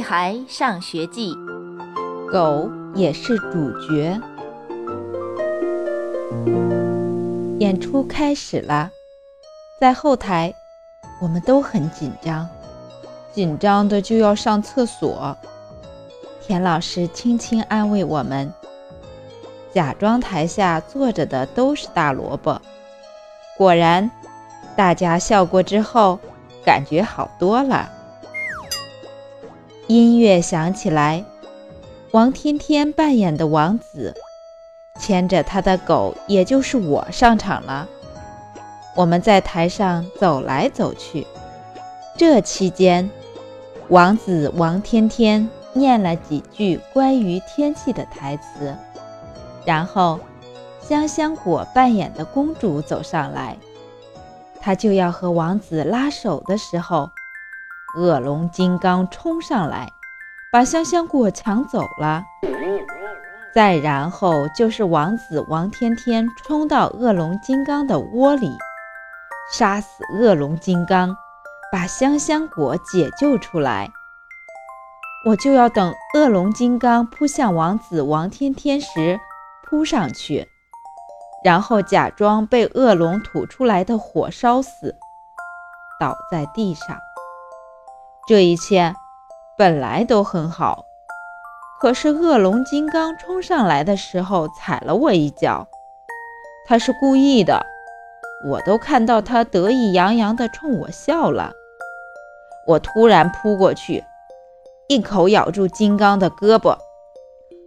孩上学记》，狗也是主角。演出开始了，在后台，我们都很紧张，紧张的就要上厕所。田老师轻轻安慰我们，假装台下坐着的都是大萝卜。果然，大家笑过之后，感觉好多了。音乐响起来，王天天扮演的王子牵着他的狗，也就是我上场了。我们在台上走来走去，这期间，王子王天天。念了几句关于天气的台词，然后香香果扮演的公主走上来，她就要和王子拉手的时候，恶龙金刚冲上来，把香香果抢走了。再然后就是王子王天天冲到恶龙金刚的窝里，杀死恶龙金刚，把香香果解救出来。我就要等恶龙金刚扑向王子王天天时扑上去，然后假装被恶龙吐出来的火烧死，倒在地上。这一切本来都很好，可是恶龙金刚冲上来的时候踩了我一脚，他是故意的，我都看到他得意洋洋地冲我笑了。我突然扑过去。一口咬住金刚的胳膊，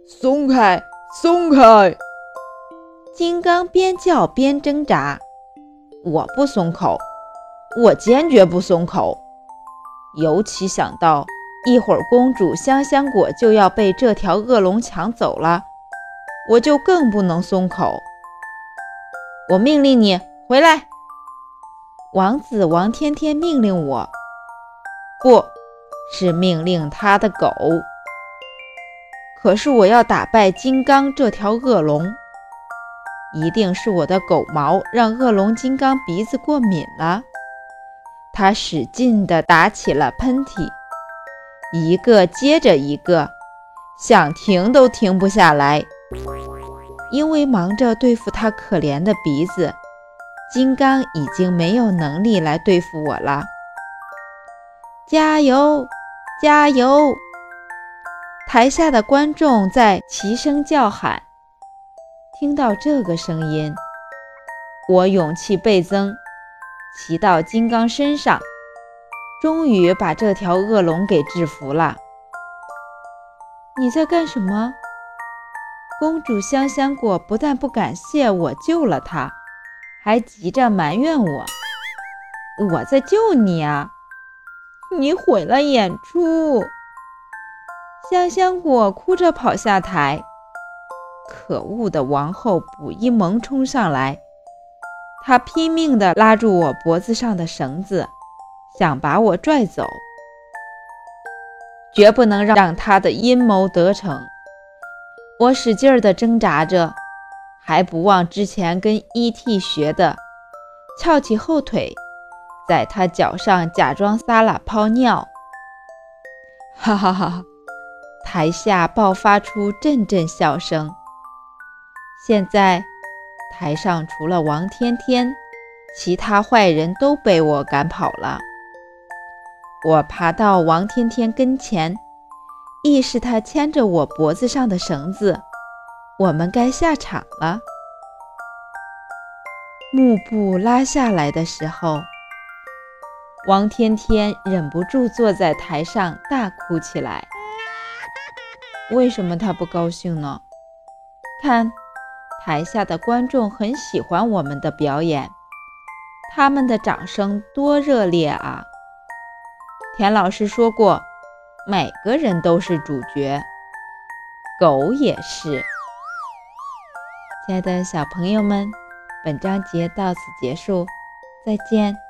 松开，松开！金刚边叫边挣扎。我不松口，我坚决不松口。尤其想到一会儿公主香香果就要被这条恶龙抢走了，我就更不能松口。我命令你回来！王子王天天命令我，不。是命令他的狗，可是我要打败金刚这条恶龙，一定是我的狗毛让恶龙金刚鼻子过敏了。他使劲地打起了喷嚏，一个接着一个，想停都停不下来。因为忙着对付他可怜的鼻子，金刚已经没有能力来对付我了。加油！加油！台下的观众在齐声叫喊。听到这个声音，我勇气倍增，骑到金刚身上，终于把这条恶龙给制服了。你在干什么？公主香香果不但不感谢我救了她，还急着埋怨我：“我在救你啊！”你毁了演出！香香果哭着跑下台。可恶的王后卜一萌冲上来，他拼命地拉住我脖子上的绳子，想把我拽走。绝不能让他的阴谋得逞！我使劲地挣扎着，还不忘之前跟 E.T. 学的，翘起后腿。在他脚上假装撒了泡尿，哈哈哈！台下爆发出阵阵笑声。现在台上除了王天天，其他坏人都被我赶跑了。我爬到王天天跟前，意识他牵着我脖子上的绳子，我们该下场了。幕布拉下来的时候。王天天忍不住坐在台上大哭起来。为什么他不高兴呢？看，台下的观众很喜欢我们的表演，他们的掌声多热烈啊！田老师说过，每个人都是主角，狗也是。亲爱的小朋友们，本章节到此结束，再见。